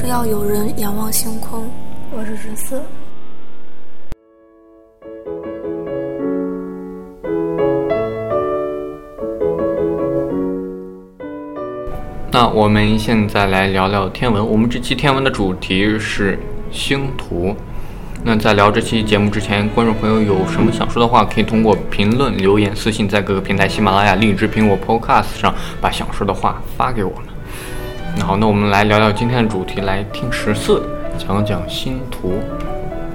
只要有人仰望星空。我是十四。那我们现在来聊聊天文。我们这期天文的主题是星图。那在聊这期节目之前，观众朋友有什么想说的话，可以通过评论、留言、私信，在各个平台，喜马拉雅、荔枝、苹果 Podcast 上把想说的话发给我们。好，那我们来聊聊今天的主题，来听十四讲讲星图。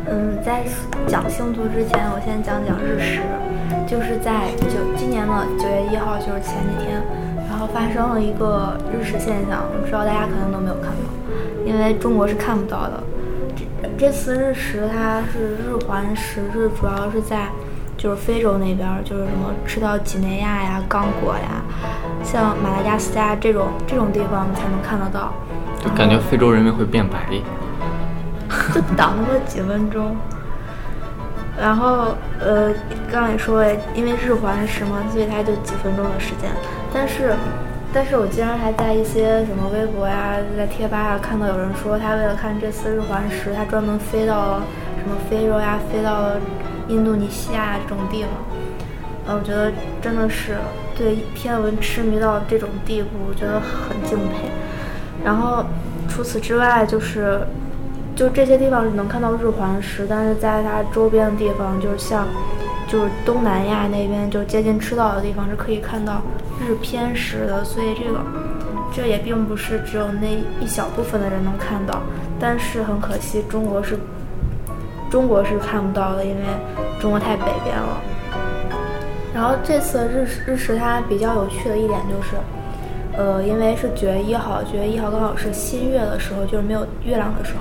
嗯，在讲星图之前，我先讲讲日食。就是在九今年的九月一号，就是前几天，然后发生了一个日食现象，不知道大家可能都没有看到，因为中国是看不到的。这次日食它是日环食，是主要是在就是非洲那边，就是什么吃到几内亚呀、刚果呀，像马达加斯加这种这种地方才能看得到。就感觉非洲人民会变白。就挡那么几分钟。然后呃，刚刚也说了，因为日环食嘛，所以它就几分钟的时间。但是。但是我竟然还在一些什么微博呀，在贴吧啊看到有人说，他为了看这次日环食，他专门飞到了什么非洲呀，飞到了印度尼西亚这种地方。呃，我觉得真的是对天文痴迷到这种地步，我觉得很敬佩。然后除此之外，就是就这些地方是能看到日环食，但是在它周边的地方，就是像。就是东南亚那边，就接近赤道的地方是可以看到日偏食的，所以这个这也并不是只有那一小部分的人能看到。但是很可惜，中国是中国是看不到的，因为中国太北边了。然后这次日日食它比较有趣的一点就是，呃，因为是九月一号，九月一号刚好是新月的时候，就是没有月亮的时候，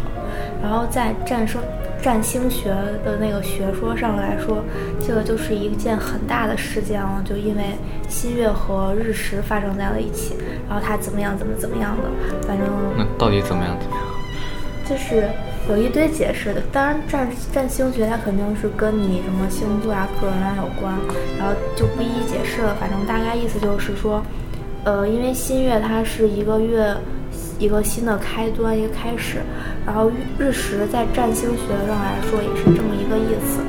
然后在战胜。占星学的那个学说上来说，这个就是一件很大的事件了，就因为新月和日食发生在了一起，然后它怎么样，怎么怎么样的，反正那到底怎么样？就是有一堆解释的。当然，占占星学它肯定是跟你什么星座啊、个人啊有关，然后就不一一解释了。反正大概意思就是说，呃，因为新月它是一个月。一个新的开端，一个开始，然后日食在占星学上来说也是这么一个意思，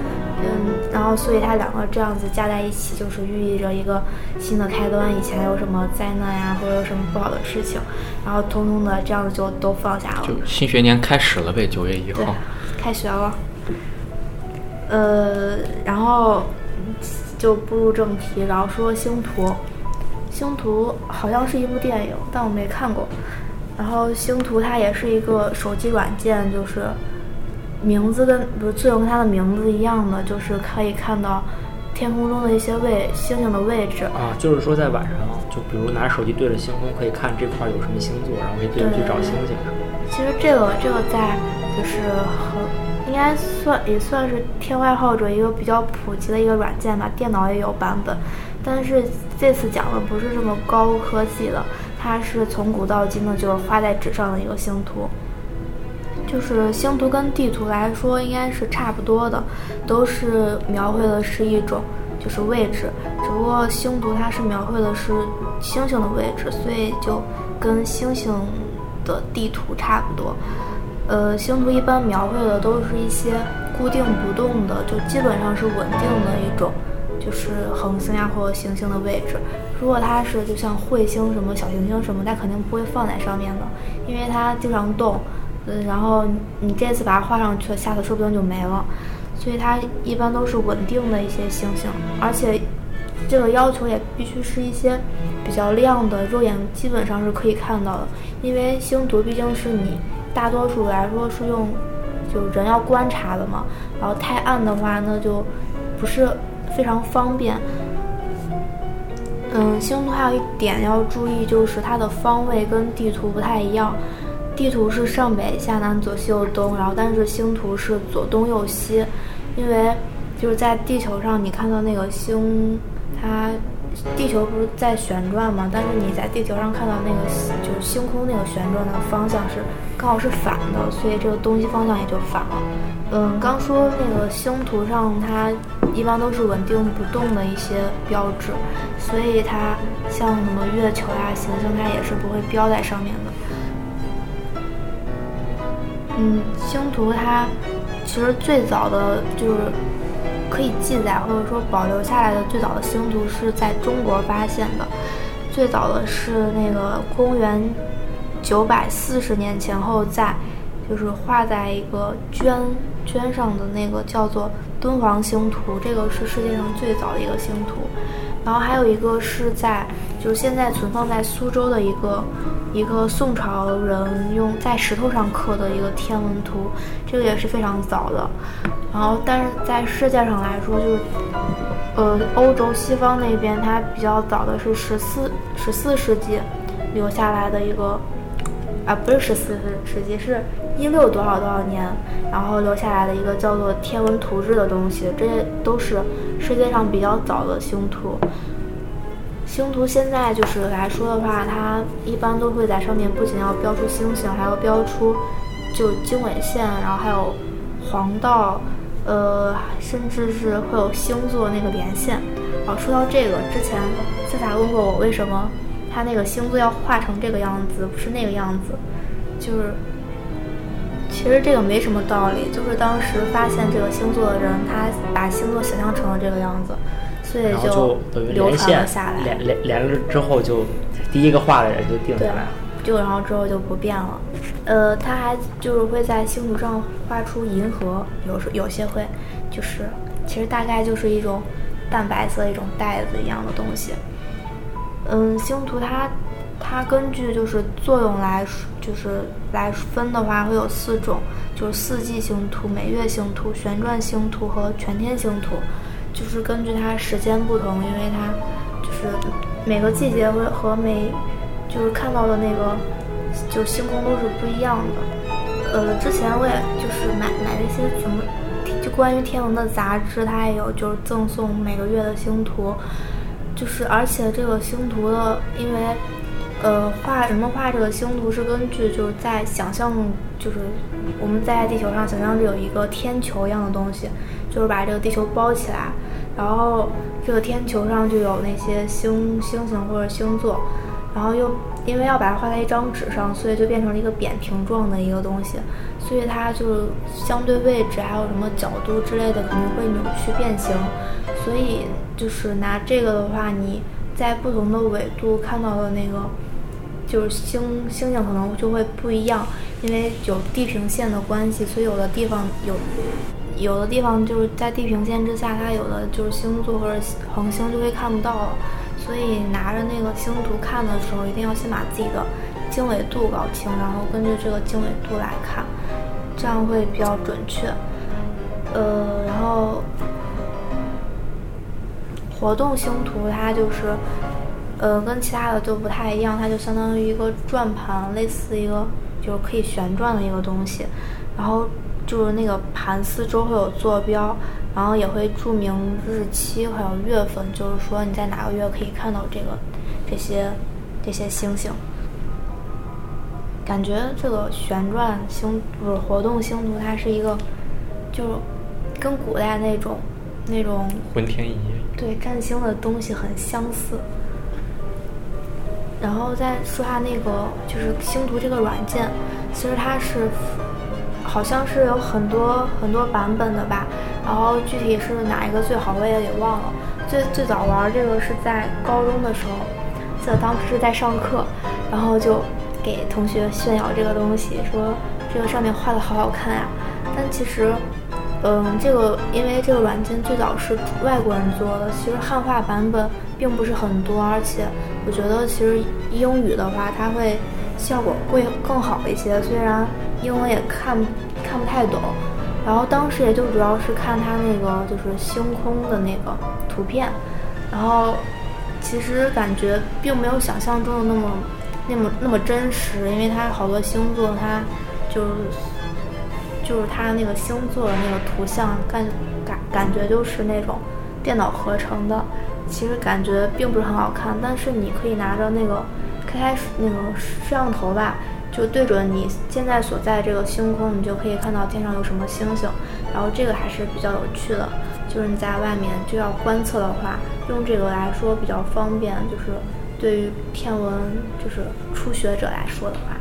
嗯，后所以它两个这样子加在一起，就是寓意着一个新的开端。以前有什么灾难呀，或者有什么不好的事情，然后通通的这样子就都放下了。就新学年开始了呗，九月一号，开学了。呃，然后就步入正题，然后说星图，星图好像是一部电影，但我没看过。然后星图它也是一个手机软件，就是名字跟不是作用跟它的名字一样的，就是可以看到天空中的一些位星星的位置啊。就是说在晚上，就比如拿手机对着星空，可以看这块有什么星座，然后可以对着去找星星。其实这个这个在就是很应该算也算是天外好者一个比较普及的一个软件吧，电脑也有版本。但是这次讲的不是这么高科技的。它是从古到今的，就是画在纸上的一个星图。就是星图跟地图来说，应该是差不多的，都是描绘的是一种就是位置。只不过星图它是描绘的是星星的位置，所以就跟星星的地图差不多。呃，星图一般描绘的都是一些固定不动的，就基本上是稳定的一种。就是恒星呀或者行星的位置，如果它是就像彗星什么小行星什么，它肯定不会放在上面的，因为它经常动，嗯，然后你这次把它画上去了，下次说不定就没了，所以它一般都是稳定的一些星星，而且这个要求也必须是一些比较亮的，肉眼基本上是可以看到的，因为星图毕竟是你大多数来说是用就人要观察的嘛，然后太暗的话那就不是。非常方便。嗯，星图还有一点要注意，就是它的方位跟地图不太一样。地图是上北下南左西右东，然后但是星图是左东右西。因为就是在地球上，你看到那个星，它地球不是在旋转吗？但是你在地球上看到那个就是星空那个旋转的方向是刚好是反的，所以这个东西方向也就反了。嗯，刚说那个星图上它。一般都是稳定不动的一些标志，所以它像什么月球呀、行星，它也是不会标在上面的。嗯，星图它其实最早的就是可以记载或者说保留下来的最早的星图是在中国发现的，最早的是那个公元九百四十年前后在，就是画在一个绢绢上的那个叫做敦煌星图，这个是世界上最早的一个星图。然后还有一个是在，就是现在存放在苏州的一个一个宋朝人用在石头上刻的一个天文图，这个也是非常早的。然后，但是在世界上来说，就是呃，欧洲西方那边它比较早的是十四十四世纪留下来的一个，啊，不是十四世世纪，是一六多少多少年，然后留下来的一个叫做天文图志的东西，这些都是世界上比较早的星图。星图现在就是来说的话，它一般都会在上面不仅要标出星星，还要标出就经纬线，然后还有黄道，呃，甚至是会有星座那个连线。哦，说到这个，之前斯塔问过我为什么他那个星座要画成这个样子，不是那个样子，就是其实这个没什么道理，就是当时发现这个星座的人，他把星座想象成了这个样子。所以就流传了下来，连连连了之后，就第一个画的人就定下来了。就然后之后就不变了。呃，他还就是会在星图上画出银河，有时有些会，就是其实大概就是一种淡白色一种袋子一样的东西。嗯，星图它它根据就是作用来就是来分的话，会有四种，就是四季星图、每月星图、旋转星图和全天星图。就是根据它时间不同，因为它就是每个季节会和每就是看到的那个就星空都是不一样的。呃，之前我也就是买买那些怎么就关于天文的杂志，它也有就是赠送每个月的星图，就是而且这个星图的，因为呃画人们画这个星图是根据就是在想象就是我们在地球上想象着有一个天球一样的东西，就是把这个地球包起来。然后这个天球上就有那些星星星或者星座，然后又因为要把它画在一张纸上，所以就变成了一个扁平状的一个东西，所以它就相对位置还有什么角度之类的肯定会扭曲变形，所以就是拿这个的话，你在不同的纬度看到的那个就是星星星可能就会不一样，因为有地平线的关系，所以有的地方有。有的地方就是在地平线之下，它有的就是星座或者恒星就会看不到了，所以拿着那个星图看的时候，一定要先把自己的经纬度搞清，然后根据这个经纬度来看，这样会比较准确。呃，然后活动星图它就是，呃，跟其他的就不太一样，它就相当于一个转盘，类似一个就是可以旋转的一个东西，然后。就是那个盘四周会有坐标，然后也会注明日期还有月份，就是说你在哪个月可以看到这个这些这些星星。感觉这个旋转星不是活动星图，它是一个就跟古代那种那种浑天仪对占星的东西很相似。然后再说下那个就是星图这个软件，其实它是。好像是有很多很多版本的吧，然后具体是哪一个最好我也给忘了。最最早玩这个是在高中的时候，记得当时是在上课，然后就给同学炫耀这个东西，说这个上面画的好好看呀。但其实，嗯，这个因为这个软件最早是外国人做的，其实汉化版本并不是很多，而且我觉得其实英语的话，它会效果会更好一些，虽然。英文也看看不太懂，然后当时也就主要是看它那个就是星空的那个图片，然后其实感觉并没有想象中的那么那么那么真实，因为它好多星座它就是就是它那个星座的那个图像感感感觉就是那种电脑合成的，其实感觉并不是很好看，但是你可以拿着那个开开那个摄像头吧。就对准你现在所在这个星空，你就可以看到天上有什么星星，然后这个还是比较有趣的。就是你在外面就要观测的话，用这个来说比较方便。就是对于天文就是初学者来说的话。